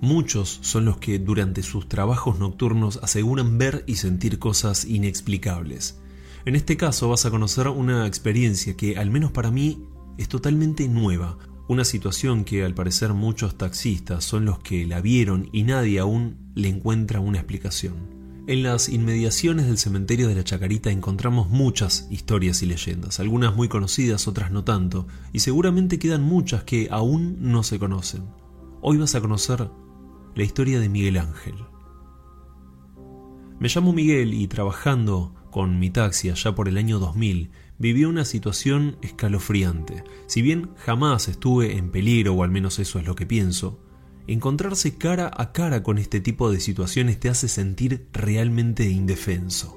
Muchos son los que durante sus trabajos nocturnos aseguran ver y sentir cosas inexplicables. En este caso vas a conocer una experiencia que, al menos para mí, es totalmente nueva, una situación que al parecer muchos taxistas son los que la vieron y nadie aún le encuentra una explicación. En las inmediaciones del cementerio de la Chacarita encontramos muchas historias y leyendas, algunas muy conocidas, otras no tanto, y seguramente quedan muchas que aún no se conocen. Hoy vas a conocer la historia de Miguel Ángel. Me llamo Miguel y trabajando con mi taxi allá por el año 2000, viví una situación escalofriante. Si bien jamás estuve en peligro, o al menos eso es lo que pienso, encontrarse cara a cara con este tipo de situaciones te hace sentir realmente indefenso.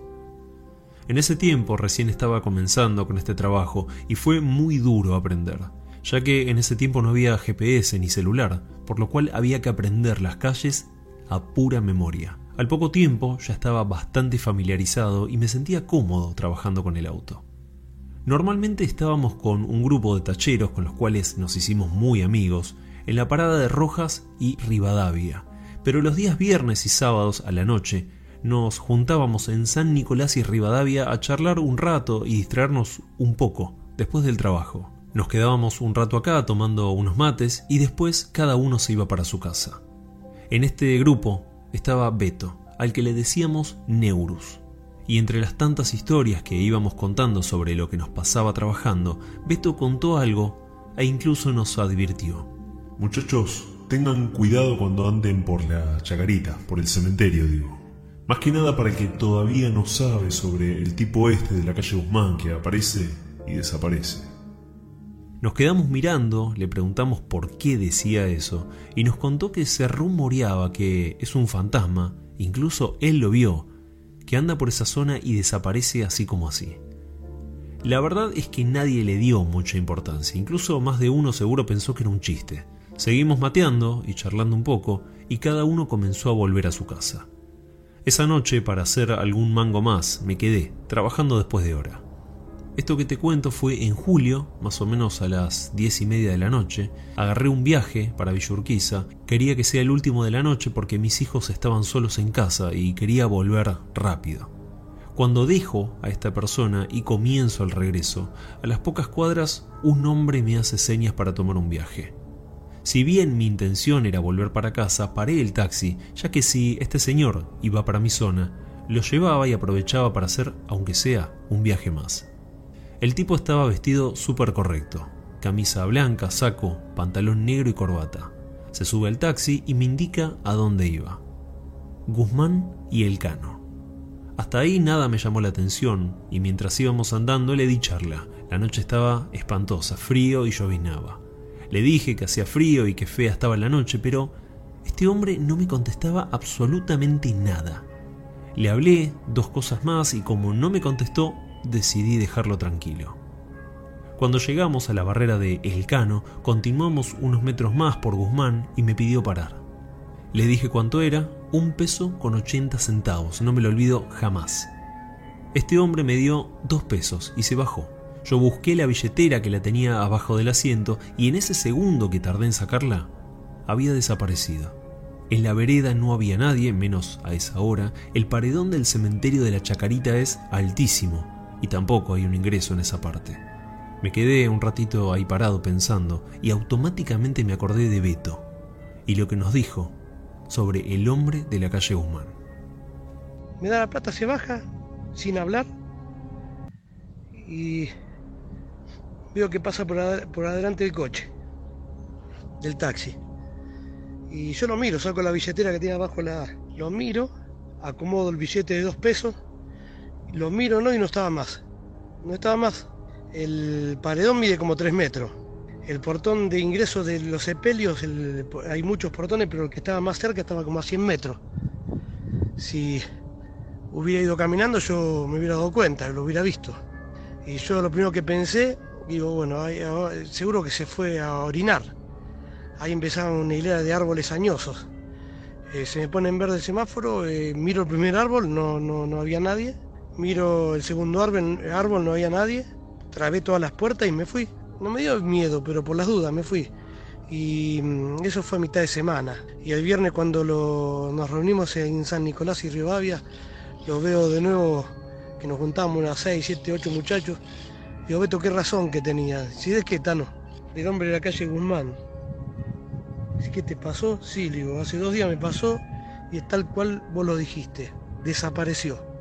En ese tiempo recién estaba comenzando con este trabajo y fue muy duro aprender, ya que en ese tiempo no había GPS ni celular, por lo cual había que aprender las calles a pura memoria. Al poco tiempo ya estaba bastante familiarizado y me sentía cómodo trabajando con el auto. Normalmente estábamos con un grupo de tacheros con los cuales nos hicimos muy amigos en la parada de Rojas y Rivadavia, pero los días viernes y sábados a la noche nos juntábamos en San Nicolás y Rivadavia a charlar un rato y distraernos un poco después del trabajo. Nos quedábamos un rato acá tomando unos mates y después cada uno se iba para su casa. En este grupo estaba Beto, al que le decíamos Neurus. Y entre las tantas historias que íbamos contando sobre lo que nos pasaba trabajando, Beto contó algo e incluso nos advirtió. Muchachos, tengan cuidado cuando anden por la chacarita, por el cementerio, digo. Más que nada para el que todavía no sabe sobre el tipo este de la calle Guzmán que aparece y desaparece. Nos quedamos mirando, le preguntamos por qué decía eso, y nos contó que se rumoreaba que es un fantasma, incluso él lo vio, que anda por esa zona y desaparece así como así. La verdad es que nadie le dio mucha importancia, incluso más de uno seguro pensó que era un chiste. Seguimos mateando y charlando un poco, y cada uno comenzó a volver a su casa. Esa noche, para hacer algún mango más, me quedé, trabajando después de hora. Esto que te cuento fue en julio, más o menos a las diez y media de la noche. Agarré un viaje para Villurquiza. Quería que sea el último de la noche porque mis hijos estaban solos en casa y quería volver rápido. Cuando dejo a esta persona y comienzo el regreso, a las pocas cuadras un hombre me hace señas para tomar un viaje. Si bien mi intención era volver para casa, paré el taxi, ya que si este señor iba para mi zona, lo llevaba y aprovechaba para hacer, aunque sea, un viaje más. El tipo estaba vestido súper correcto, camisa blanca, saco, pantalón negro y corbata. Se sube al taxi y me indica a dónde iba. Guzmán y el Cano. Hasta ahí nada me llamó la atención y mientras íbamos andando le di charla. La noche estaba espantosa, frío y llovinaba. Le dije que hacía frío y que fea estaba la noche, pero este hombre no me contestaba absolutamente nada. Le hablé dos cosas más y como no me contestó, decidí dejarlo tranquilo. Cuando llegamos a la barrera de El Cano, continuamos unos metros más por Guzmán y me pidió parar. Le dije cuánto era, un peso con 80 centavos, no me lo olvido jamás. Este hombre me dio dos pesos y se bajó. Yo busqué la billetera que la tenía abajo del asiento y en ese segundo que tardé en sacarla, había desaparecido. En la vereda no había nadie, menos a esa hora. El paredón del cementerio de la Chacarita es altísimo y tampoco hay un ingreso en esa parte. Me quedé un ratito ahí parado pensando y automáticamente me acordé de Beto y lo que nos dijo sobre el hombre de la calle Guzmán. Me da la plata, se baja sin hablar y veo que pasa por, adelante del coche, del taxi. Y yo lo miro, saco la billetera que tiene abajo, la, lo miro, acomodo el billete de dos pesos, lo miro no y no estaba más. No estaba más. El paredón mide como tres metros. El portón de ingreso de los sepelios, hay muchos portones, pero el que estaba más cerca estaba como a 100 metros. Si hubiera ido caminando yo me hubiera dado cuenta, lo hubiera visto. Y yo lo primero que pensé Digo, bueno, seguro que se fue a orinar. Ahí empezaba una hilera de árboles añosos. Eh, se me pone en verde el semáforo, eh, miro el primer árbol, no, no, no había nadie. Miro el segundo árbol, árbol, no había nadie. Trabé todas las puertas y me fui. No me dio miedo, pero por las dudas me fui. Y mm, eso fue a mitad de semana. Y el viernes cuando nos reunimos en San Nicolás y Rivadavia, lo veo de nuevo que nos juntamos unas 6, 7, 8 muchachos. Digo, Beto, qué razón que tenía. Si es que Tano, el hombre de la calle Guzmán. ¿Qué te pasó? Sí, digo, hace dos días me pasó y es tal cual vos lo dijiste. Desapareció.